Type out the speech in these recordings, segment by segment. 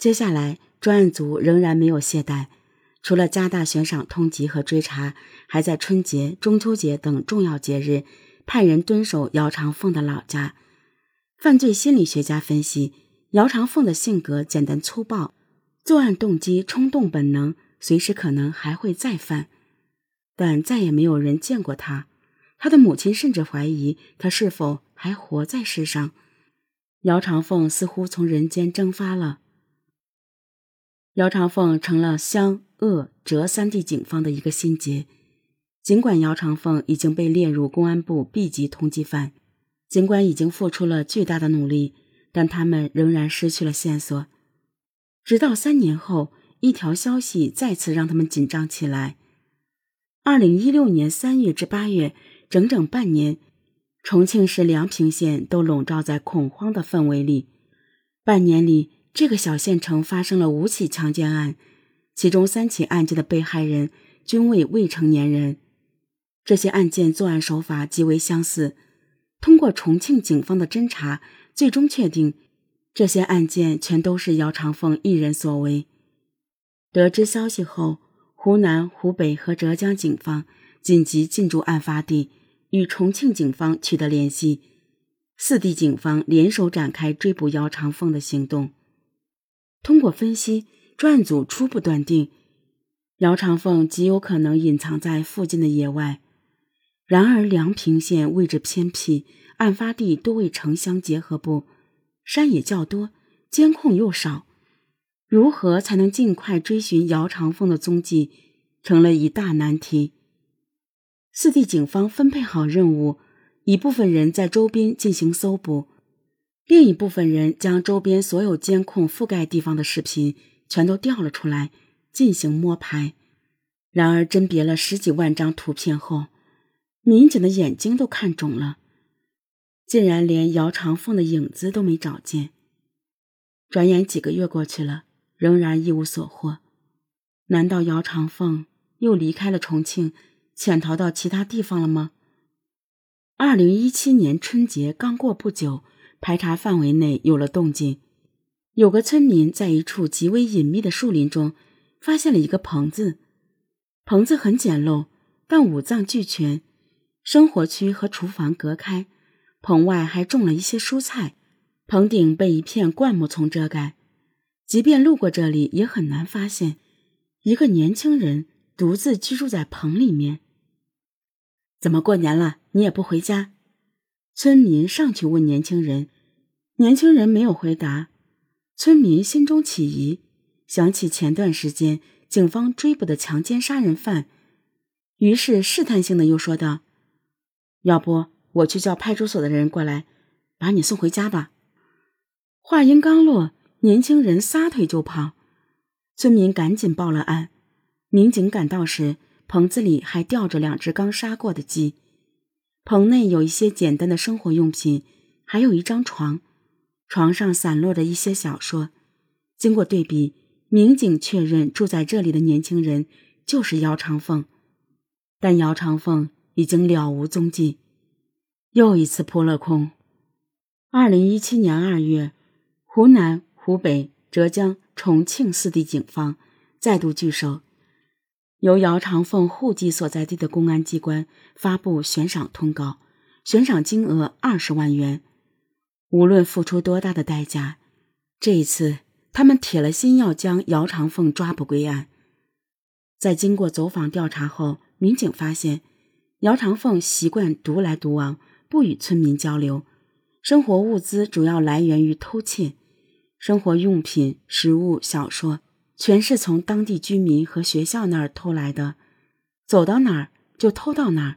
接下来，专案组仍然没有懈怠，除了加大悬赏通缉和追查，还在春节、中秋节等重要节日派人蹲守姚长凤的老家。犯罪心理学家分析，姚长凤的性格简单粗暴，作案动机冲动本能，随时可能还会再犯。但再也没有人见过他，他的母亲甚至怀疑他是否还活在世上。姚长凤似乎从人间蒸发了。姚长凤成了湘鄂浙三地警方的一个心结。尽管姚长凤已经被列入公安部 B 级通缉犯，尽管已经付出了巨大的努力，但他们仍然失去了线索。直到三年后，一条消息再次让他们紧张起来。二零一六年三月至八月，整整半年，重庆市梁平县都笼罩在恐慌的氛围里。半年里，这个小县城发生了五起强奸案，其中三起案件的被害人均为未成年人。这些案件作案手法极为相似。通过重庆警方的侦查，最终确定这些案件全都是姚长凤一人所为。得知消息后，湖南、湖北和浙江警方紧急进驻案发地，与重庆警方取得联系。四地警方联手展开追捕姚长凤的行动。通过分析，专案组初步断定，姚长凤极有可能隐藏在附近的野外。然而，梁平县位置偏僻，案发地多为城乡结合部，山野较多，监控又少，如何才能尽快追寻姚长凤的踪迹，成了一大难题。四地警方分配好任务，一部分人在周边进行搜捕。另一部分人将周边所有监控覆盖地方的视频全都调了出来进行摸排，然而甄别了十几万张图片后，民警的眼睛都看肿了，竟然连姚长凤的影子都没找见。转眼几个月过去了，仍然一无所获。难道姚长凤又离开了重庆，潜逃到其他地方了吗？二零一七年春节刚过不久。排查范围内有了动静，有个村民在一处极为隐秘的树林中发现了一个棚子，棚子很简陋，但五脏俱全，生活区和厨房隔开，棚外还种了一些蔬菜，棚顶被一片灌木丛遮盖，即便路过这里也很难发现一个年轻人独自居住在棚里面。怎么过年了你也不回家？村民上去问年轻人，年轻人没有回答。村民心中起疑，想起前段时间警方追捕的强奸杀人犯，于是试探性的又说道：“要不我去叫派出所的人过来，把你送回家吧。”话音刚落，年轻人撒腿就跑，村民赶紧报了案。民警赶到时，棚子里还吊着两只刚杀过的鸡。棚内有一些简单的生活用品，还有一张床，床上散落着一些小说。经过对比，民警确认住在这里的年轻人就是姚长凤，但姚长凤已经了无踪迹，又一次扑了空。二零一七年二月，湖南、湖北、浙江、重庆四地警方再度聚首。由姚长凤户籍所在地的公安机关发布悬赏通告，悬赏金额二十万元。无论付出多大的代价，这一次他们铁了心要将姚长凤抓捕归案。在经过走访调查后，民警发现姚长凤习惯独来独往，不与村民交流，生活物资主要来源于偷窃，生活用品、食物、小说。全是从当地居民和学校那儿偷来的，走到哪儿就偷到哪儿。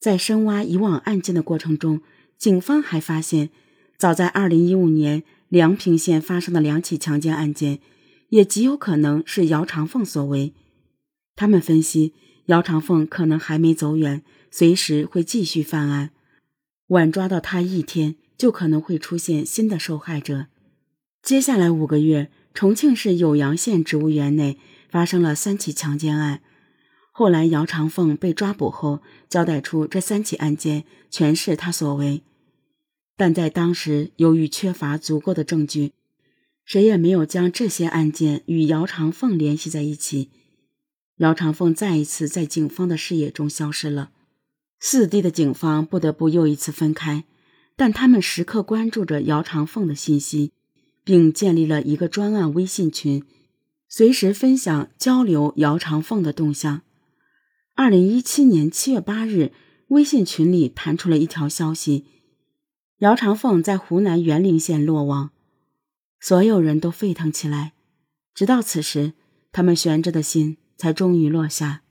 在深挖以往案件的过程中，警方还发现，早在2015年梁平县发生的两起强奸案件，也极有可能是姚长凤所为。他们分析，姚长凤可能还没走远，随时会继续犯案。晚抓到他一天，就可能会出现新的受害者。接下来五个月。重庆市酉阳县植物园内发生了三起强奸案，后来姚长凤被抓捕后，交代出这三起案件全是他所为，但在当时由于缺乏足够的证据，谁也没有将这些案件与姚长凤联系在一起。姚长凤再一次在警方的视野中消失了。四地的警方不得不又一次分开，但他们时刻关注着姚长凤的信息，并建立了一个专案微信群，随时分享交流姚长凤的动向。二零一七年七月八日，微信群里弹出了一条消息：姚长凤在湖南沅陵县落网，所有人都沸腾起来。直到此时，他们悬着的心才终于落下。